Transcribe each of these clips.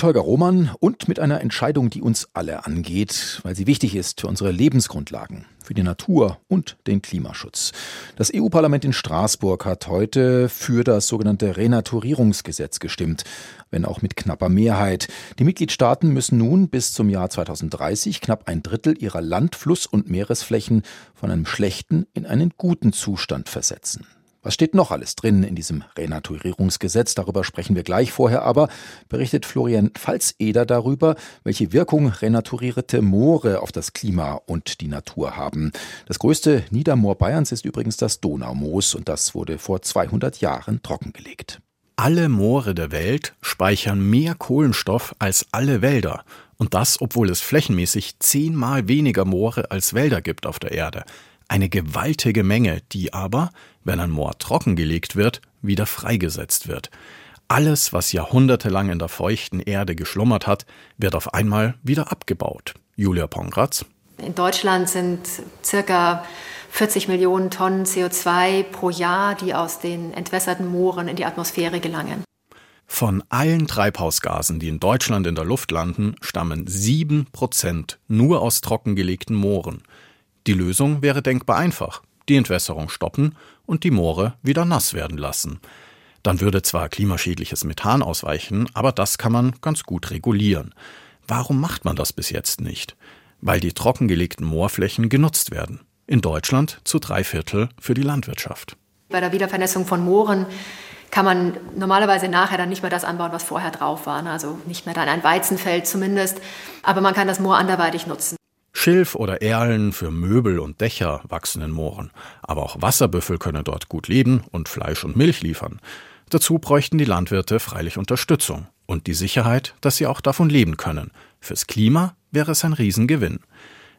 Mit Holger Roman und mit einer Entscheidung, die uns alle angeht, weil sie wichtig ist für unsere Lebensgrundlagen, für die Natur und den Klimaschutz. Das EU-Parlament in Straßburg hat heute für das sogenannte Renaturierungsgesetz gestimmt, wenn auch mit knapper Mehrheit. Die Mitgliedstaaten müssen nun bis zum Jahr 2030 knapp ein Drittel ihrer Land-, Fluss- und Meeresflächen von einem schlechten in einen guten Zustand versetzen. Was steht noch alles drin in diesem Renaturierungsgesetz? Darüber sprechen wir gleich. Vorher aber berichtet Florian Pfalzeder darüber, welche Wirkung renaturierte Moore auf das Klima und die Natur haben. Das größte Niedermoor Bayerns ist übrigens das Donaumoos und das wurde vor 200 Jahren trockengelegt. Alle Moore der Welt speichern mehr Kohlenstoff als alle Wälder. Und das, obwohl es flächenmäßig zehnmal weniger Moore als Wälder gibt auf der Erde. Eine gewaltige Menge, die aber, wenn ein Moor trockengelegt wird, wieder freigesetzt wird. Alles, was jahrhundertelang in der feuchten Erde geschlummert hat, wird auf einmal wieder abgebaut. Julia Pongratz. In Deutschland sind circa 40 Millionen Tonnen CO2 pro Jahr, die aus den entwässerten Mooren in die Atmosphäre gelangen. Von allen Treibhausgasen, die in Deutschland in der Luft landen, stammen sieben Prozent nur aus trockengelegten Mooren. Die Lösung wäre denkbar einfach. Die Entwässerung stoppen und die Moore wieder nass werden lassen. Dann würde zwar klimaschädliches Methan ausweichen, aber das kann man ganz gut regulieren. Warum macht man das bis jetzt nicht? Weil die trockengelegten Moorflächen genutzt werden. In Deutschland zu drei Viertel für die Landwirtschaft. Bei der Wiedervernässung von Mooren kann man normalerweise nachher dann nicht mehr das anbauen, was vorher drauf war. Ne? Also nicht mehr dann ein Weizenfeld zumindest. Aber man kann das Moor anderweitig nutzen. Schilf oder Erlen für Möbel und Dächer wachsen in Mooren. Aber auch Wasserbüffel können dort gut leben und Fleisch und Milch liefern. Dazu bräuchten die Landwirte freilich Unterstützung und die Sicherheit, dass sie auch davon leben können. Fürs Klima wäre es ein Riesengewinn.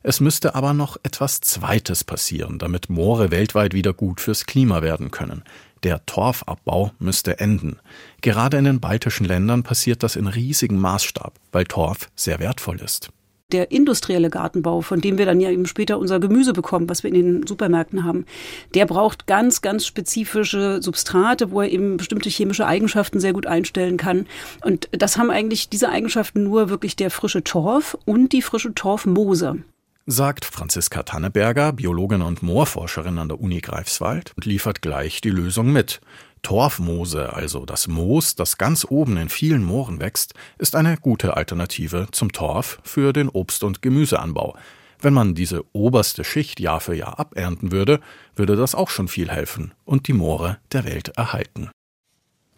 Es müsste aber noch etwas Zweites passieren, damit Moore weltweit wieder gut fürs Klima werden können. Der Torfabbau müsste enden. Gerade in den baltischen Ländern passiert das in riesigem Maßstab, weil Torf sehr wertvoll ist der industrielle Gartenbau, von dem wir dann ja eben später unser Gemüse bekommen, was wir in den Supermärkten haben, der braucht ganz, ganz spezifische Substrate, wo er eben bestimmte chemische Eigenschaften sehr gut einstellen kann. Und das haben eigentlich diese Eigenschaften nur wirklich der frische Torf und die frische Torfmoose sagt Franziska Tanneberger, Biologin und Moorforscherin an der Uni Greifswald und liefert gleich die Lösung mit. Torfmoose, also das Moos, das ganz oben in vielen Mooren wächst, ist eine gute Alternative zum Torf für den Obst- und Gemüseanbau. Wenn man diese oberste Schicht Jahr für Jahr abernten würde, würde das auch schon viel helfen und die Moore der Welt erhalten.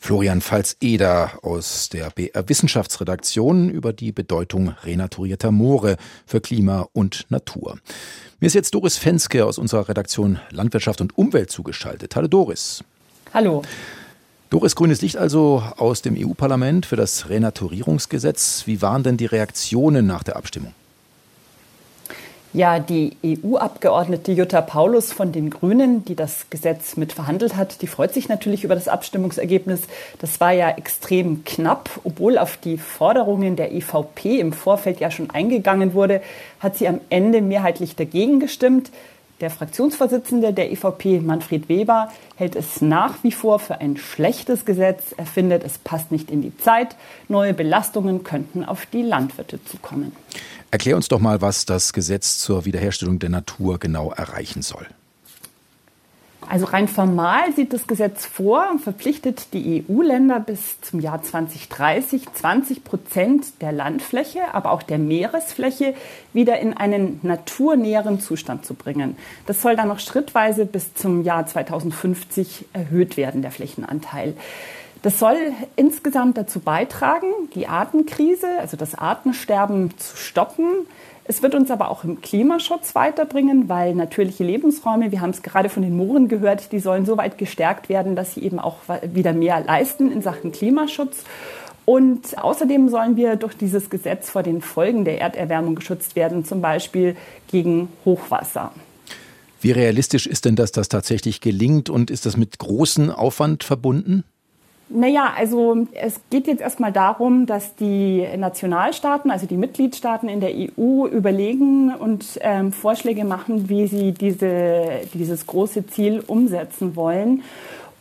Florian Pfalz-Eder aus der BR Wissenschaftsredaktion über die Bedeutung renaturierter Moore für Klima und Natur. Mir ist jetzt Doris Fenske aus unserer Redaktion Landwirtschaft und Umwelt zugeschaltet. Hallo Doris. Hallo. Doris grünes Licht also aus dem EU-Parlament für das Renaturierungsgesetz. Wie waren denn die Reaktionen nach der Abstimmung? Ja, die EU-Abgeordnete Jutta Paulus von den Grünen, die das Gesetz mit verhandelt hat, die freut sich natürlich über das Abstimmungsergebnis. Das war ja extrem knapp. Obwohl auf die Forderungen der EVP im Vorfeld ja schon eingegangen wurde, hat sie am Ende mehrheitlich dagegen gestimmt. Der Fraktionsvorsitzende der EVP, Manfred Weber, hält es nach wie vor für ein schlechtes Gesetz. Er findet, es passt nicht in die Zeit. Neue Belastungen könnten auf die Landwirte zukommen. Erklär uns doch mal, was das Gesetz zur Wiederherstellung der Natur genau erreichen soll. Also rein formal sieht das Gesetz vor und verpflichtet die EU-Länder bis zum Jahr 2030 20 Prozent der Landfläche, aber auch der Meeresfläche wieder in einen naturnäheren Zustand zu bringen. Das soll dann noch schrittweise bis zum Jahr 2050 erhöht werden, der Flächenanteil. Das soll insgesamt dazu beitragen, die Artenkrise, also das Artensterben zu stoppen, es wird uns aber auch im Klimaschutz weiterbringen, weil natürliche Lebensräume, wir haben es gerade von den Mooren gehört, die sollen so weit gestärkt werden, dass sie eben auch wieder mehr leisten in Sachen Klimaschutz. Und außerdem sollen wir durch dieses Gesetz vor den Folgen der Erderwärmung geschützt werden, zum Beispiel gegen Hochwasser. Wie realistisch ist denn, dass das tatsächlich gelingt und ist das mit großem Aufwand verbunden? Naja, also es geht jetzt erstmal darum, dass die Nationalstaaten, also die Mitgliedstaaten in der EU überlegen und ähm, Vorschläge machen, wie sie diese, dieses große Ziel umsetzen wollen.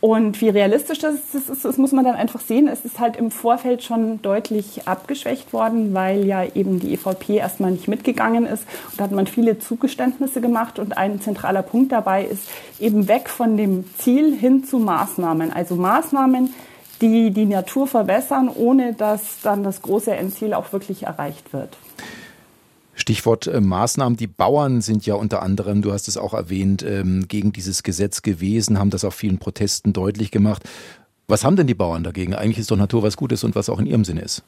Und wie realistisch das ist, das, das muss man dann einfach sehen. Es ist halt im Vorfeld schon deutlich abgeschwächt worden, weil ja eben die EVP erstmal nicht mitgegangen ist. Und da hat man viele Zugeständnisse gemacht. Und ein zentraler Punkt dabei ist eben weg von dem Ziel hin zu Maßnahmen. Also Maßnahmen, die die Natur verbessern, ohne dass dann das große Endziel auch wirklich erreicht wird. Stichwort äh, Maßnahmen. Die Bauern sind ja unter anderem, du hast es auch erwähnt, ähm, gegen dieses Gesetz gewesen, haben das auf vielen Protesten deutlich gemacht. Was haben denn die Bauern dagegen? Eigentlich ist doch Natur was Gutes und was auch in ihrem Sinne ist.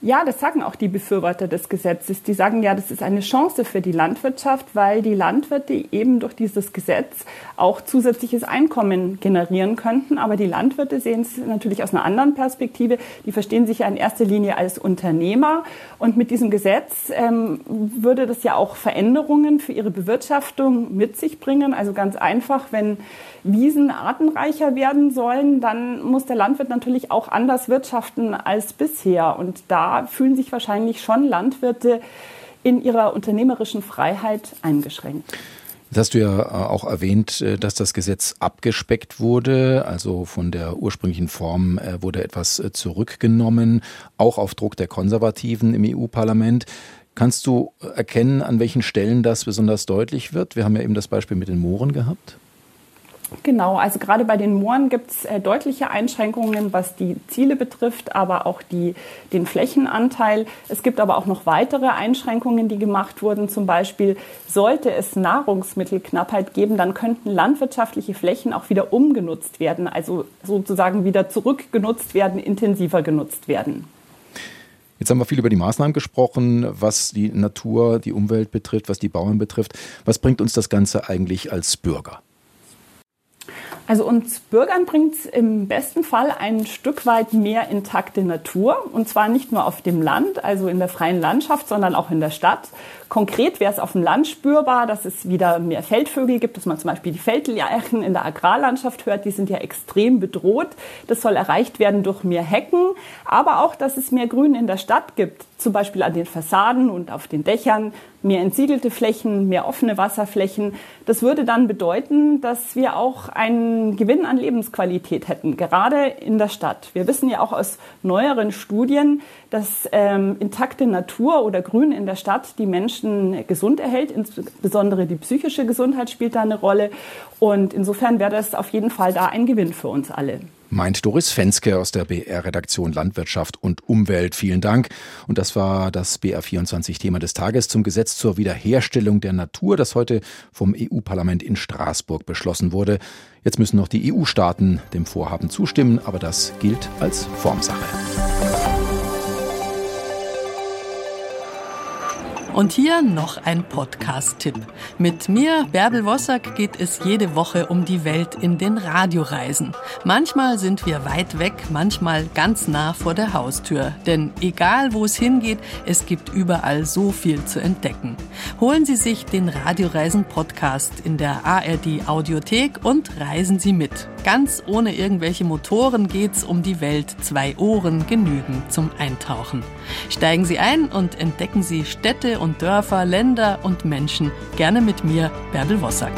Ja, das sagen auch die Befürworter des Gesetzes. Die sagen ja, das ist eine Chance für die Landwirtschaft, weil die Landwirte eben durch dieses Gesetz auch zusätzliches Einkommen generieren könnten. Aber die Landwirte sehen es natürlich aus einer anderen Perspektive. Die verstehen sich ja in erster Linie als Unternehmer. Und mit diesem Gesetz ähm, würde das ja auch Veränderungen für ihre Bewirtschaftung mit sich bringen. Also ganz einfach, wenn Wiesen artenreicher werden sollen, dann muss der Landwirt natürlich auch anders wirtschaften als bisher. Und da fühlen sich wahrscheinlich schon Landwirte in ihrer unternehmerischen Freiheit eingeschränkt. Jetzt hast du ja äh, auch erwähnt, äh, dass das Gesetz abgespeckt wurde, also von der ursprünglichen Form äh, wurde etwas zurückgenommen, auch auf Druck der Konservativen im EU-Parlament. Kannst du erkennen, an welchen Stellen das besonders deutlich wird? Wir haben ja eben das Beispiel mit den Mooren gehabt. Genau, also gerade bei den Mooren gibt es äh, deutliche Einschränkungen, was die Ziele betrifft, aber auch die, den Flächenanteil. Es gibt aber auch noch weitere Einschränkungen, die gemacht wurden. Zum Beispiel sollte es Nahrungsmittelknappheit geben, dann könnten landwirtschaftliche Flächen auch wieder umgenutzt werden, also sozusagen wieder zurückgenutzt werden, intensiver genutzt werden. Jetzt haben wir viel über die Maßnahmen gesprochen, was die Natur, die Umwelt betrifft, was die Bauern betrifft. Was bringt uns das Ganze eigentlich als Bürger? Also uns Bürgern bringt es im besten Fall ein Stück weit mehr intakte Natur. Und zwar nicht nur auf dem Land, also in der freien Landschaft, sondern auch in der Stadt. Konkret wäre es auf dem Land spürbar, dass es wieder mehr Feldvögel gibt, dass man zum Beispiel die Feldlerchen in der Agrarlandschaft hört. Die sind ja extrem bedroht. Das soll erreicht werden durch mehr Hecken, aber auch, dass es mehr Grün in der Stadt gibt, zum Beispiel an den Fassaden und auf den Dächern, mehr entsiegelte Flächen, mehr offene Wasserflächen. Das würde dann bedeuten, dass wir auch einen Gewinn an Lebensqualität hätten, gerade in der Stadt. Wir wissen ja auch aus neueren Studien, dass ähm, intakte Natur oder Grün in der Stadt die Menschen gesund erhält. Insbesondere die psychische Gesundheit spielt da eine Rolle. Und insofern wäre das auf jeden Fall da ein Gewinn für uns alle. Meint Doris Fenske aus der BR-Redaktion Landwirtschaft und Umwelt. Vielen Dank. Und das war das BR24-Thema des Tages zum Gesetz zur Wiederherstellung der Natur, das heute vom EU-Parlament in Straßburg beschlossen wurde. Jetzt müssen noch die EU-Staaten dem Vorhaben zustimmen, aber das gilt als Formsache. Und hier noch ein Podcast-Tipp. Mit mir, Bärbel Wossack, geht es jede Woche um die Welt in den Radioreisen. Manchmal sind wir weit weg, manchmal ganz nah vor der Haustür. Denn egal wo es hingeht, es gibt überall so viel zu entdecken. Holen Sie sich den Radioreisen-Podcast in der ARD Audiothek und reisen Sie mit. Ganz ohne irgendwelche Motoren geht's um die Welt. Zwei Ohren genügen zum Eintauchen. Steigen Sie ein und entdecken Sie Städte und Dörfer, Länder und Menschen. Gerne mit mir, Bärbel Wossack.